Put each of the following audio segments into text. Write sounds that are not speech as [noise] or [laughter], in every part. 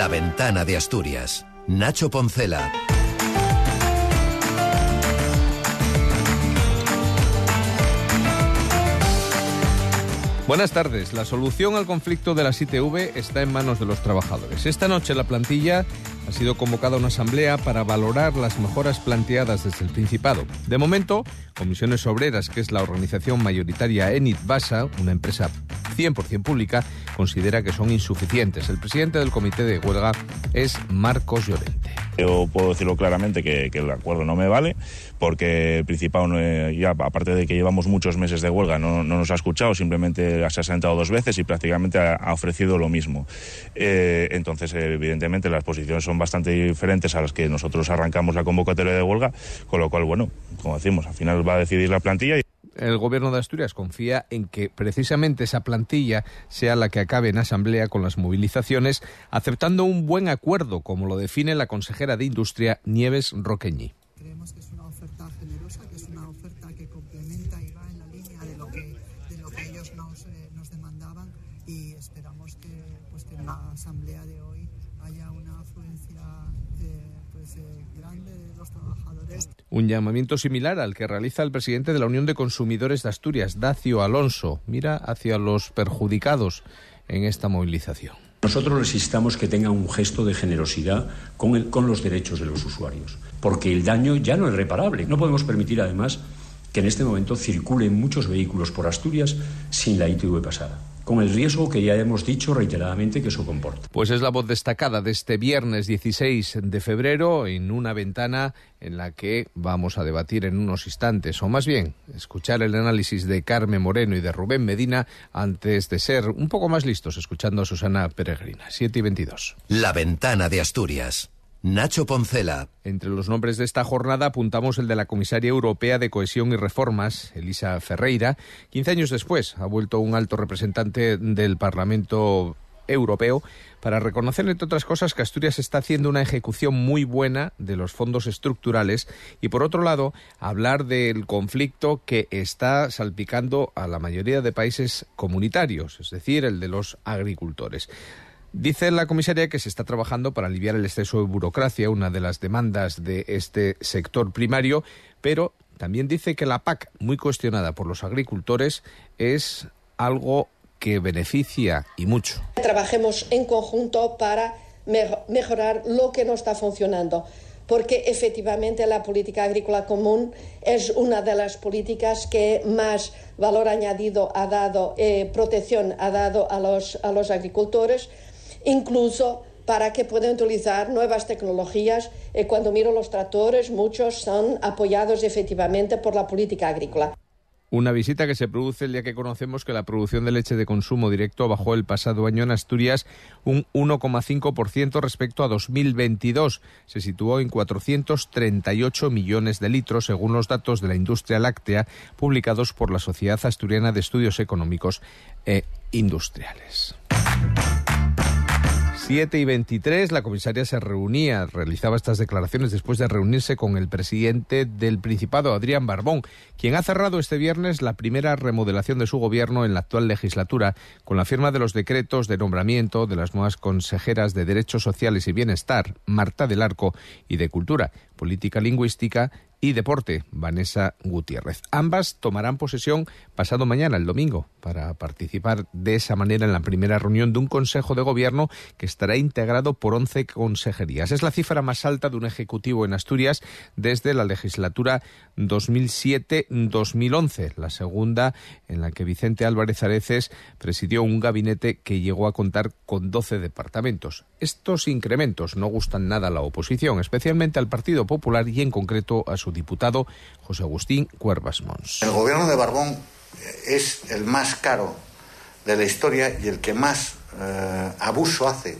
La ventana de Asturias. Nacho Poncela. Buenas tardes. La solución al conflicto de la ITV está en manos de los trabajadores. Esta noche la plantilla ha sido convocada a una asamblea para valorar las mejoras planteadas desde el Principado. De momento, Comisiones Obreras, que es la organización mayoritaria Enit Basa, una empresa 100% pública, considera que son insuficientes. El presidente del comité de huelga es Marcos Llorente. Yo puedo decirlo claramente que, el acuerdo no me vale, porque el Principado, ya, aparte de que llevamos muchos meses de huelga, no, nos ha escuchado, simplemente se ha sentado dos veces y prácticamente ha, ofrecido lo mismo. Eh, entonces, evidentemente, las posiciones son bastante diferentes a las que nosotros arrancamos la convocatoria de huelga, con lo cual, bueno, como decimos, al final va a decidir la plantilla. El gobierno de Asturias confía en que precisamente esa plantilla sea la que acabe en asamblea con las movilizaciones, aceptando un buen acuerdo, como lo define la consejera de Industria Nieves Roqueñi. Creemos que es una oferta generosa, que es una oferta que complementa y va en la línea de lo que, de lo que ellos nos, eh, nos demandaban y esperamos que, pues, que en la asamblea de hoy haya una afluencia eh, pues, eh, grande de los trabajadores. Un llamamiento similar al que realiza el presidente de la Unión de Consumidores de Asturias, Dacio Alonso. Mira hacia los perjudicados en esta movilización. Nosotros necesitamos que tenga un gesto de generosidad con, el, con los derechos de los usuarios, porque el daño ya no es reparable. No podemos permitir, además, que en este momento circulen muchos vehículos por Asturias sin la ITV pasada con el riesgo que ya hemos dicho reiteradamente que eso comporta. Pues es la voz destacada de este viernes 16 de febrero en una ventana en la que vamos a debatir en unos instantes, o más bien escuchar el análisis de Carmen Moreno y de Rubén Medina antes de ser un poco más listos escuchando a Susana Peregrina. 7 y 22. La ventana de Asturias. Nacho Poncela. Entre los nombres de esta jornada apuntamos el de la comisaria europea de Cohesión y Reformas, Elisa Ferreira. Quince años después ha vuelto un alto representante del Parlamento Europeo para reconocer, entre otras cosas, que Asturias está haciendo una ejecución muy buena de los fondos estructurales y, por otro lado, hablar del conflicto que está salpicando a la mayoría de países comunitarios, es decir, el de los agricultores. Dice la comisaria que se está trabajando para aliviar el exceso de burocracia, una de las demandas de este sector primario, pero también dice que la PAC, muy cuestionada por los agricultores, es algo que beneficia y mucho. Trabajemos en conjunto para mejorar lo que no está funcionando, porque efectivamente la política agrícola común es una de las políticas que más valor añadido ha dado, eh, protección ha dado a los, a los agricultores incluso para que puedan utilizar nuevas tecnologías. Eh, cuando miro los tractores, muchos son apoyados efectivamente por la política agrícola. Una visita que se produce el día que conocemos que la producción de leche de consumo directo bajó el pasado año en Asturias un 1,5% respecto a 2022. Se situó en 438 millones de litros, según los datos de la industria láctea publicados por la Sociedad Asturiana de Estudios Económicos e Industriales. 7 y 23, la comisaria se reunía, realizaba estas declaraciones después de reunirse con el presidente del Principado, Adrián Barbón, quien ha cerrado este viernes la primera remodelación de su gobierno en la actual legislatura, con la firma de los decretos de nombramiento de las nuevas consejeras de Derechos Sociales y Bienestar, Marta del Arco, y de Cultura, Política Lingüística y Deporte, Vanessa Gutiérrez. Ambas tomarán posesión pasado mañana, el domingo, para participar de esa manera en la primera reunión de un Consejo de Gobierno que estará integrado por 11 consejerías. Es la cifra más alta de un Ejecutivo en Asturias desde la legislatura 2007-2011, la segunda en la que Vicente Álvarez Areces presidió un gabinete que llegó a contar con 12 departamentos. Estos incrementos no gustan nada a la oposición, especialmente al Partido Popular y en concreto a su diputado José Agustín Cuervas Mons. El gobierno de Barbón es el más caro de la historia y el que más eh, abuso hace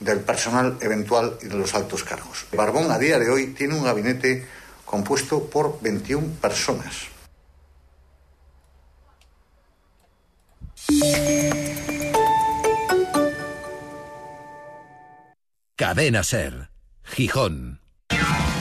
del personal eventual y de los altos cargos. Barbón a día de hoy tiene un gabinete compuesto por 21 personas. Cadena Ser, Gijón.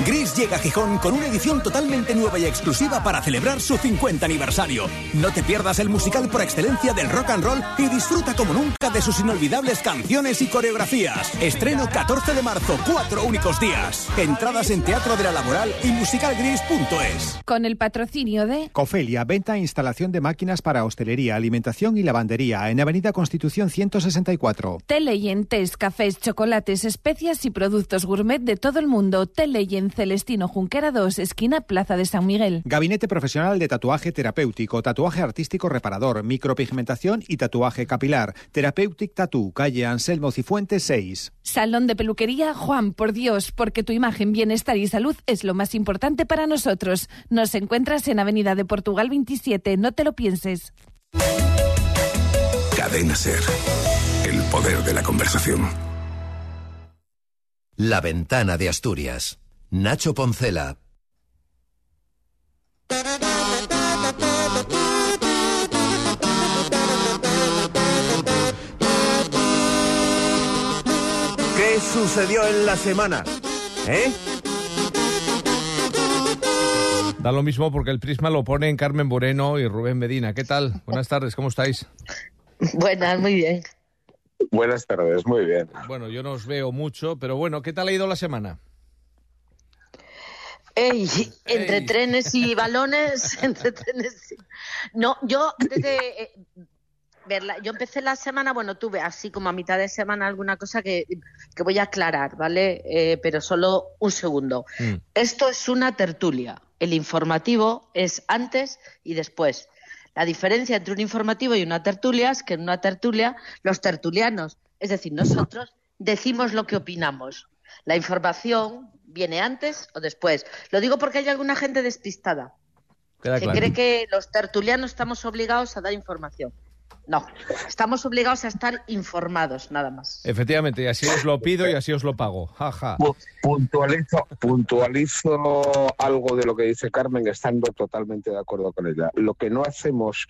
Gris llega a Gijón con una edición totalmente nueva y exclusiva para celebrar su 50 aniversario. No te pierdas el musical por excelencia del rock and roll y disfruta como nunca de sus inolvidables canciones y coreografías. Estreno 14 de marzo, cuatro únicos días. Entradas en Teatro de la Laboral y musicalgris.es. Con el patrocinio de Cofelia, venta e instalación de máquinas para hostelería, alimentación y lavandería en Avenida Constitución 164. Teleyentes, cafés, chocolates, especias y productos gourmet de todo el mundo. Celestino Junquera 2, esquina Plaza de San Miguel. Gabinete profesional de tatuaje terapéutico, tatuaje artístico reparador, micropigmentación y tatuaje capilar. Therapeutic Tattoo, calle Anselmo Cifuentes 6. Salón de peluquería Juan, por Dios, porque tu imagen, bienestar y salud es lo más importante para nosotros. Nos encuentras en Avenida de Portugal 27, no te lo pienses. Cadena Ser. El poder de la conversación. La ventana de Asturias. Nacho Poncela. ¿Qué sucedió en la semana? ¿Eh? Da lo mismo porque el prisma lo ponen Carmen Moreno y Rubén Medina. ¿Qué tal? Buenas tardes, ¿cómo estáis? Buenas, muy bien. Buenas tardes, muy bien. Bueno, yo no os veo mucho, pero bueno, ¿qué tal ha ido la semana? Ey, entre Ey. trenes y balones, [laughs] entre trenes. y- No, yo antes de eh, verla, yo empecé la semana, bueno, tuve así como a mitad de semana alguna cosa que, que voy a aclarar, ¿vale? Eh, pero solo un segundo. Esto es una tertulia. El informativo es antes y después. La diferencia entre un informativo y una tertulia es que en una tertulia los tertulianos, es decir, nosotros, decimos lo que opinamos. La información viene antes o después. Lo digo porque hay alguna gente despistada Queda que claro. cree que los tertulianos estamos obligados a dar información. No, estamos obligados a estar informados, nada más. Efectivamente, y así os lo pido y así os lo pago. Jaja. Pu- Puntualizo, puntualizo algo de lo que dice Carmen, estando totalmente de acuerdo con ella. Lo que no hacemos,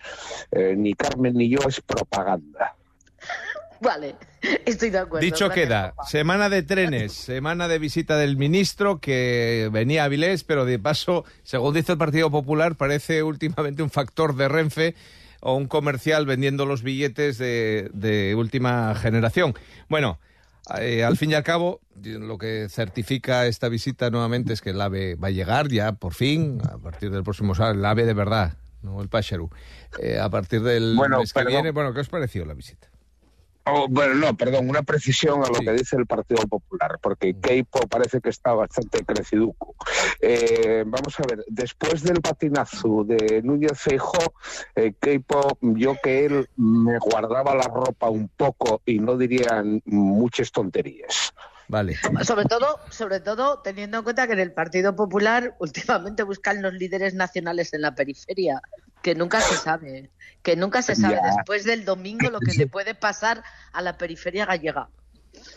eh, ni Carmen ni yo, es propaganda. Vale, [laughs] estoy de acuerdo. Dicho gracias, queda, papá. semana de trenes, [laughs] semana de visita del ministro que venía a Avilés, pero de paso, según dice el Partido Popular, parece últimamente un factor de Renfe o un comercial vendiendo los billetes de, de última generación. Bueno, eh, al fin y al cabo, lo que certifica esta visita nuevamente es que el AVE va a llegar ya, por fin, a partir del próximo sábado, el AVE de verdad, no el Pacharu. Eh, a partir del Bueno, mes que viene, bueno, ¿qué os pareció la visita? Oh, bueno, no, perdón, una precisión a lo que dice el Partido Popular, porque Keipo parece que está bastante creciduco. Eh, vamos a ver, después del patinazo de Núñez Feijó, eh, Keipo, yo que él me guardaba la ropa un poco y no diría muchas tonterías. Vale. Sobre todo, sobre todo teniendo en cuenta que en el Partido Popular últimamente buscan los líderes nacionales en la periferia, que nunca se sabe, que nunca se sabe Ya. después del domingo lo que le puede pasar a la periferia gallega.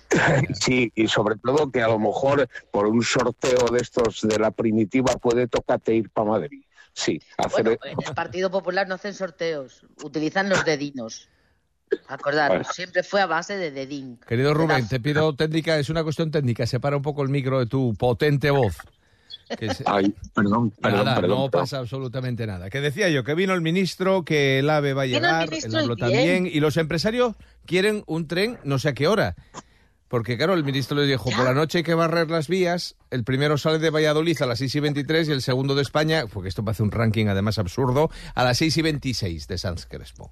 [laughs] Sí, y sobre todo que a lo mejor por un sorteo de estos de la primitiva puede tocarte ir para Madrid. Sí, hacer... Bueno, en el Partido Popular no hacen sorteos, utilizan los dedinos. Acordaros, Bueno. siempre fue a base de dedín. Querido Rubén, te pido técnica, es una cuestión técnica, separa un poco el micro de tu potente voz. Que se- Ay, perdón, perdón, nada, perdón, no perdón. pasa absolutamente nada. Que decía yo, que vino el ministro, que el AVE va a el llegar, habló y también, y los empresarios quieren un tren no sé a qué hora. Porque claro, el ministro les dijo, por la noche hay que barrer las vías, el primero sale de Valladolid a las 6 y 23 y el segundo de España, porque esto parece un ranking además absurdo, a las 6 y 26 de Sanz Crespo.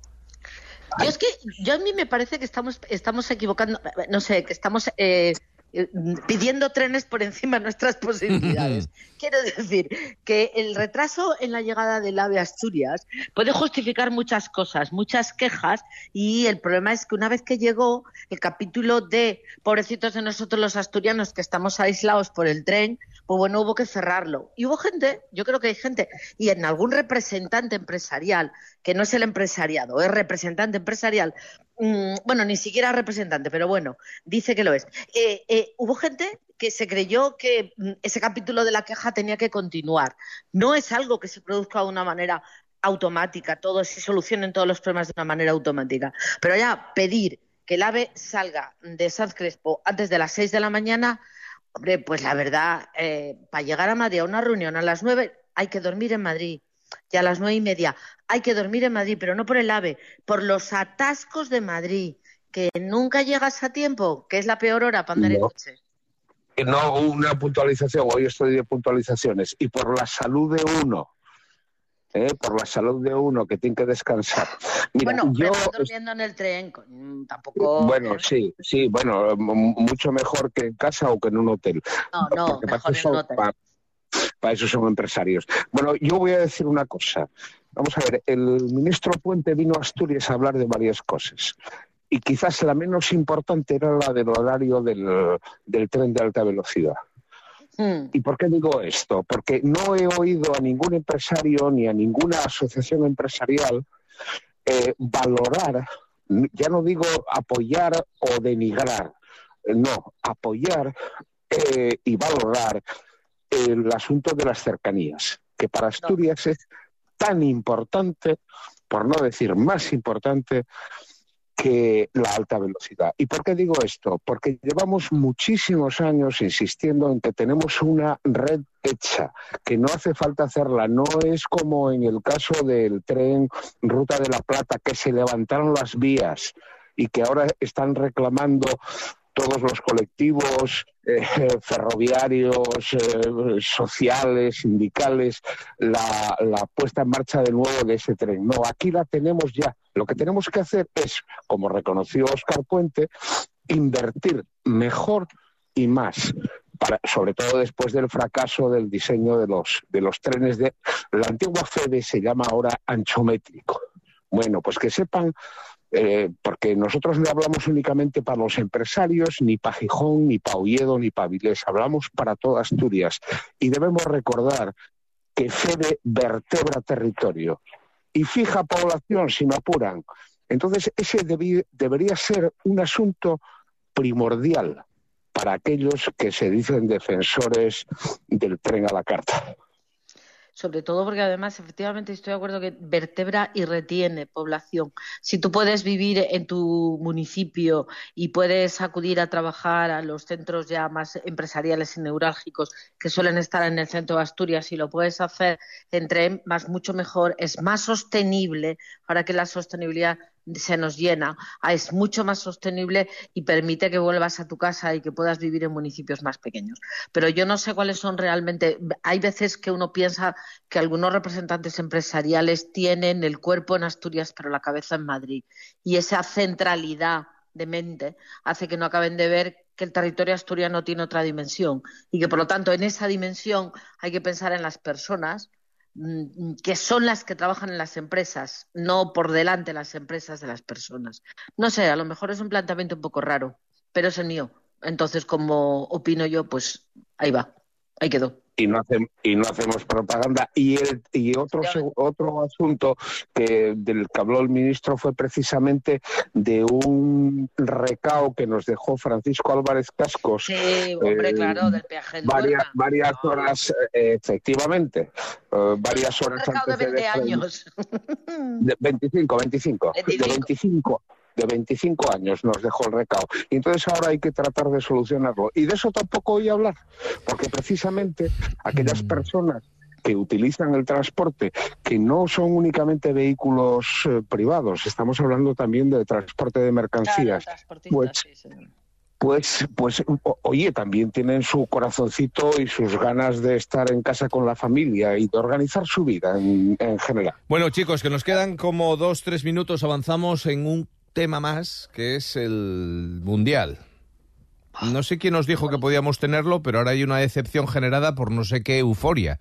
Yo es que yo a mí me parece que estamos estamos equivocando, no sé, que estamos eh, pidiendo trenes por encima de nuestras posibilidades. [laughs] Quiero decir que el retraso en la llegada del AVE a Asturias puede justificar muchas cosas, muchas quejas y el problema es que una vez que llegó el capítulo de pobrecitos de nosotros los asturianos que estamos aislados por el tren, pues bueno, hubo que cerrarlo. Y hubo gente, yo creo que hay gente, y en algún representante empresarial, que no es el empresariado, es representante empresarial, mm, bueno, ni siquiera representante, pero bueno, dice que lo es. Eh, eh, hubo gente que se creyó que mm, ese capítulo de la queja tenía que continuar. No es algo que se produzca de una manera automática, todos se solucionen todos los problemas de una manera automática. Pero ya pedir que el AVE salga de Sanz Crespo antes de las 6 de la mañana, Hombre, pues la verdad, eh, para llegar a Madrid a una reunión a las nueve hay que dormir en Madrid. Y a las nueve y media hay que dormir en Madrid, pero no por el AVE, por los atascos de Madrid, que nunca llegas a tiempo, que es la peor hora para andar en coche. No una puntualización, hoy estoy de puntualizaciones, y por la salud de uno, ¿eh? por la salud de uno que tiene que descansar. Mira, bueno, yo pero durmiendo en el tren, tampoco. Bueno, sí, sí, bueno, mucho mejor que en casa o que en un hotel. No, no, Porque mejor en eso, un hotel. para- para eso son empresarios. Bueno, yo voy a decir una cosa. Vamos a ver, el ministro Puente vino a Asturias a hablar de varias cosas. Y quizás la menos importante era la del horario del, del tren de alta velocidad. Hmm. ¿Y por qué digo esto? Porque no he oído a ningún empresario ni a ninguna asociación empresarial eh, valorar, ya no digo apoyar o denigrar, no, apoyar eh, y valorar el asunto de las cercanías, que para Asturias es tan importante, por no decir más importante, que la alta velocidad. ¿Y por qué digo esto? Porque llevamos muchísimos años insistiendo en que tenemos una red hecha, que no hace falta hacerla. No es como en el caso del tren Ruta de la Plata, que se levantaron las vías y que ahora están reclamando todos los colectivos eh, [laughs] ferroviarios, eh, sociales, sindicales, la, la puesta en marcha de nuevo de ese tren. No, aquí la tenemos ya. Lo que tenemos que hacer es, como reconoció Oscar Puente, invertir mejor y más. Para, sobre todo después del fracaso del diseño de los, de los trenes de la antigua FEDE se llama ahora anchométrico. Bueno, pues que sepan eh, porque nosotros no hablamos únicamente para los empresarios, ni para Gijón, ni para Oviedo, ni para Vilés, hablamos para toda Asturias. Y debemos recordar que FEDE vertebra territorio y fija población si no apuran. Entonces, ese debería ser un asunto primordial para aquellos que se dicen defensores del tren a la carta. Sobre todo porque además, efectivamente, estoy de acuerdo que vertebra y retiene población. Si tú puedes vivir en tu municipio y puedes acudir a trabajar a los centros ya más empresariales y neurálgicos que suelen estar en el centro de Asturias y lo puedes hacer en tren, más mucho mejor, es más sostenible para que la sostenibilidad se nos llena, ah, es mucho más sostenible y permite que vuelvas a tu casa y que puedas vivir en municipios más pequeños. Pero yo no sé cuáles son realmente. Hay veces que uno piensa que algunos representantes empresariales tienen el cuerpo en Asturias pero la cabeza en Madrid. Y esa centralidad de mente hace que no acaben de ver que el territorio asturiano tiene otra dimensión y que por lo tanto en esa dimensión hay que pensar en las personas que son las que trabajan en las empresas, no por delante las empresas de las personas. No sé, a lo mejor es un planteamiento un poco raro, pero es el mío. Entonces, como opino yo, pues ahí va, ahí quedó. Y no hacemos y no hacemos propaganda. Y el, y otro otro asunto que del que habló el ministro fue precisamente de un recao que nos dejó Francisco Álvarez Cascos Sí, hombre, eh, claro, del peaje del varias Duerma. varias horas eh, efectivamente eh, varias horas recao de antes 20 desprender- años. de 25, 25, [laughs] de 25, de 25 años nos dejó el recao. Y entonces ahora hay que tratar de solucionarlo. Y de eso tampoco oí hablar, porque precisamente aquellas personas que utilizan el transporte, que no son únicamente vehículos eh, privados, estamos hablando también de transporte de mercancías, pues, pues, pues, oye, también tienen su corazoncito y sus ganas de estar en casa con la familia y de organizar su vida en, en general. Bueno, chicos, que nos quedan como dos, tres minutos. Avanzamos en un tema más, que es el Mundial. No sé quién nos dijo que podíamos tenerlo, pero ahora hay una decepción generada por no sé qué euforia.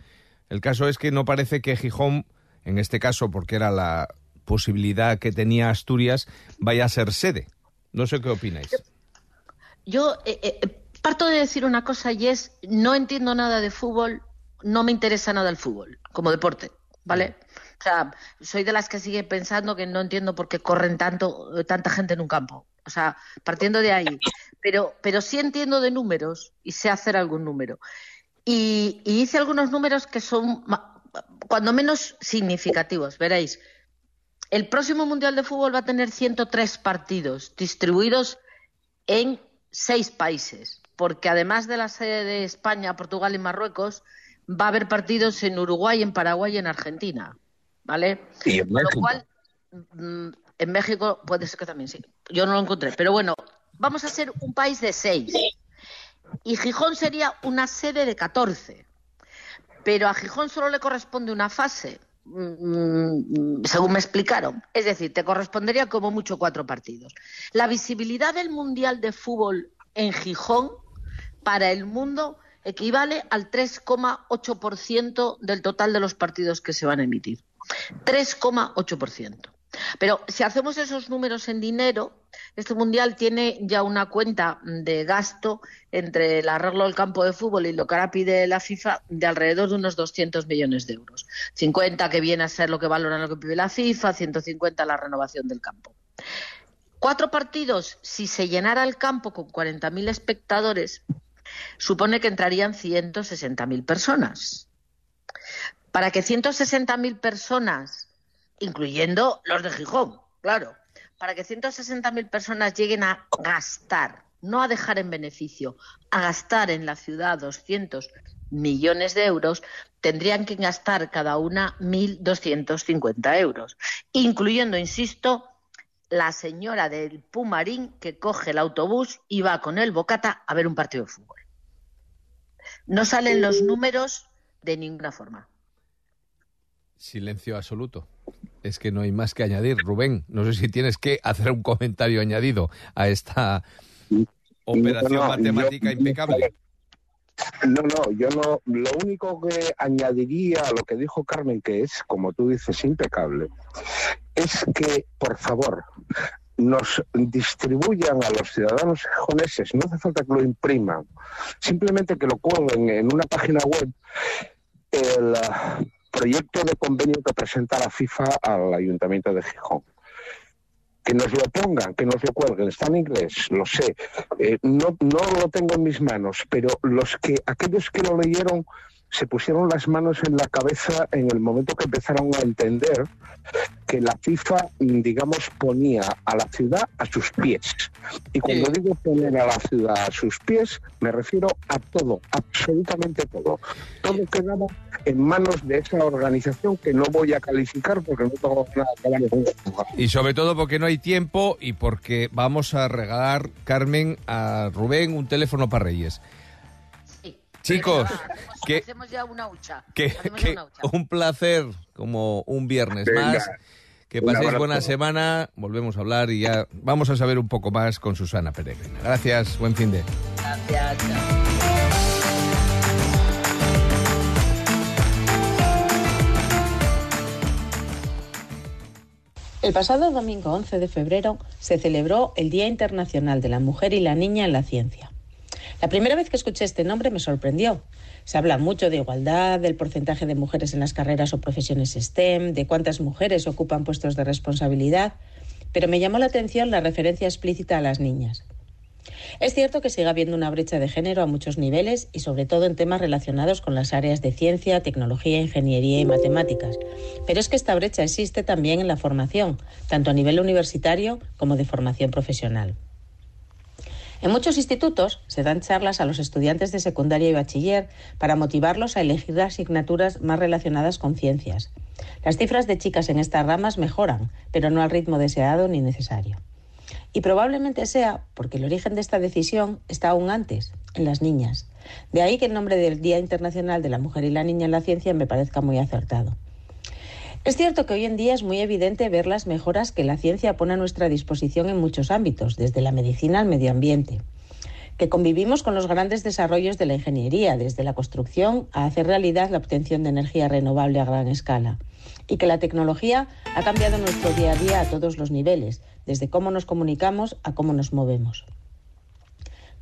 El caso es que no parece que Gijón, en este caso porque era la posibilidad que tenía Asturias, vaya a ser sede. No sé qué opináis. Yo eh, eh, parto de decir una cosa y es, no entiendo nada de fútbol, no me interesa nada el fútbol como deporte, ¿vale? Sea, soy de las que sigue pensando que no entiendo por qué corren tanto, eh, tanta gente en un campo. O sea, partiendo de ahí. Pero, pero sí entiendo de números y sé hacer algún número. Y, y hice algunos números que son cuando menos significativos, veréis. El próximo Mundial de Fútbol va a tener 103 partidos distribuidos en seis países. porque además de la sede de España, Portugal y Marruecos, va a haber partidos en Uruguay, en Paraguay y en Argentina. ¿Vale? Y en Con lo México. cual, mm, en México puede ser que también sí. Yo no lo encontré. Pero bueno, vamos a ser un país de seis. Y Gijón sería una sede de 14. Pero a Gijón solo le corresponde una fase, mm, según me explicaron. Es decir, te correspondería como mucho cuatro partidos. La visibilidad del Mundial de Fútbol en Gijón para el mundo equivale al 3,8% del total de los partidos que se van a emitir. 3,8%. Pero si hacemos esos números en dinero, este mundial tiene ya una cuenta de gasto entre el arreglo del campo de fútbol y lo que ahora pide la FIFA de alrededor de unos 200 millones de euros. 50 que viene a ser lo que valoran lo que pide la FIFA, 150 la renovación del campo. Cuatro partidos, si se llenara el campo con 40.000 espectadores, supone que entrarían 160.000 personas. Para que 160.000 personas, incluyendo los de Gijón, claro, para que 160.000 personas lleguen a gastar, no a dejar en beneficio, a gastar en la ciudad 200 millones de euros, tendrían que gastar cada una 1.250 euros, incluyendo, insisto, la señora del Pumarín que coge el autobús y va con el bocata a ver un partido de fútbol. No salen los números de ninguna forma. Silencio absoluto. Es que no hay más que añadir. Rubén, no sé si tienes que hacer un comentario añadido a esta operación No, no, matemática yo- impecable. No, no, yo no. Lo único que añadiría a lo que dijo Carmen, que es, como tú dices, impecable, es que, por favor, nos distribuyan a los ciudadanos japoneses, no hace falta que lo impriman, simplemente que lo cuelguen en una página web el proyecto de convenio que presenta la FIFA al Ayuntamiento de Gijón. Que nos lo pongan, que nos lo cuelguen. Está en inglés, lo sé. Eh, no, no lo tengo en mis manos, pero los que, aquellos que lo leyeron se pusieron las manos en la cabeza en el momento que empezaron a entender que la FIFA, digamos, ponía a la ciudad a sus pies. Y cuando digo poner a la ciudad a sus pies, me refiero a todo, absolutamente todo. Todo quedaba en manos de esa organización que no voy a calificar porque no tengo nada que ver con. Y sobre todo porque no hay tiempo y porque vamos a regalar, Carmen, a Rubén un teléfono para Reyes. Chicos, que, Hacemos ya una hucha. que, Hacemos ya que una hucha. un placer como un viernes Venga. más. Que paséis buena semana, volvemos a hablar y ya vamos a saber un poco más con Susana Peregrina. Gracias, buen fin de. Gracias. El pasado domingo 11 de febrero se celebró el Día Internacional de la Mujer y la Niña en la Ciencia. La primera vez que escuché este nombre me sorprendió. Se habla mucho de igualdad, del porcentaje de mujeres en las carreras o profesiones STEM, de cuántas mujeres ocupan puestos de responsabilidad, pero me llamó la atención la referencia explícita a las niñas. Es cierto que sigue habiendo una brecha de género a muchos niveles y sobre todo en temas relacionados con las áreas de ciencia, tecnología, ingeniería y matemáticas. Pero es que esta brecha existe también en la formación, tanto a nivel universitario como de formación profesional. En muchos institutos se dan charlas a los estudiantes de secundaria y bachiller para motivarlos a elegir asignaturas más relacionadas con ciencias. Las cifras de chicas en estas ramas mejoran, pero no al ritmo deseado ni necesario. Y probablemente sea porque el origen de esta decisión está aún antes, en las niñas. De ahí que el nombre del Día Internacional de la Mujer y la Niña en la Ciencia me parezca muy acertado. Es cierto que hoy en día es muy evidente ver las mejoras que la ciencia pone a nuestra disposición en muchos ámbitos, desde la medicina al medio ambiente. Que convivimos con los grandes desarrollos de la ingeniería, desde la construcción a hacer realidad la obtención de energía renovable a gran escala. Y que la tecnología ha cambiado nuestro día a día a todos los niveles, desde cómo nos comunicamos a cómo nos movemos.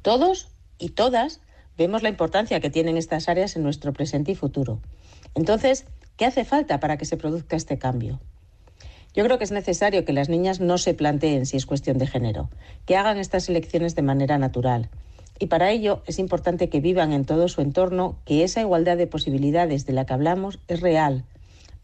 Todos y todas vemos la importancia que tienen estas áreas en nuestro presente y futuro. Entonces, ¿qué hace falta para que se produzca este cambio? Yo creo que es necesario que las niñas no se planteen si es cuestión de género, que hagan estas elecciones de manera natural. Y para ello es importante que vivan en todo su entorno que esa igualdad de posibilidades de la que hablamos es real,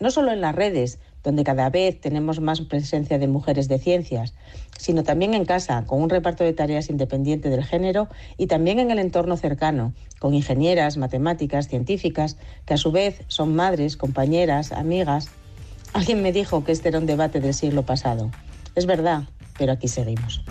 no solo en las redes, donde cada vez tenemos más presencia de mujeres de ciencias, sino también en casa, con un reparto de tareas independiente del género y también en el entorno cercano, con ingenieras, matemáticas, científicas, que a su vez son madres, compañeras, amigas. Alguien me dijo que este era un debate del siglo pasado. Es verdad, pero aquí seguimos.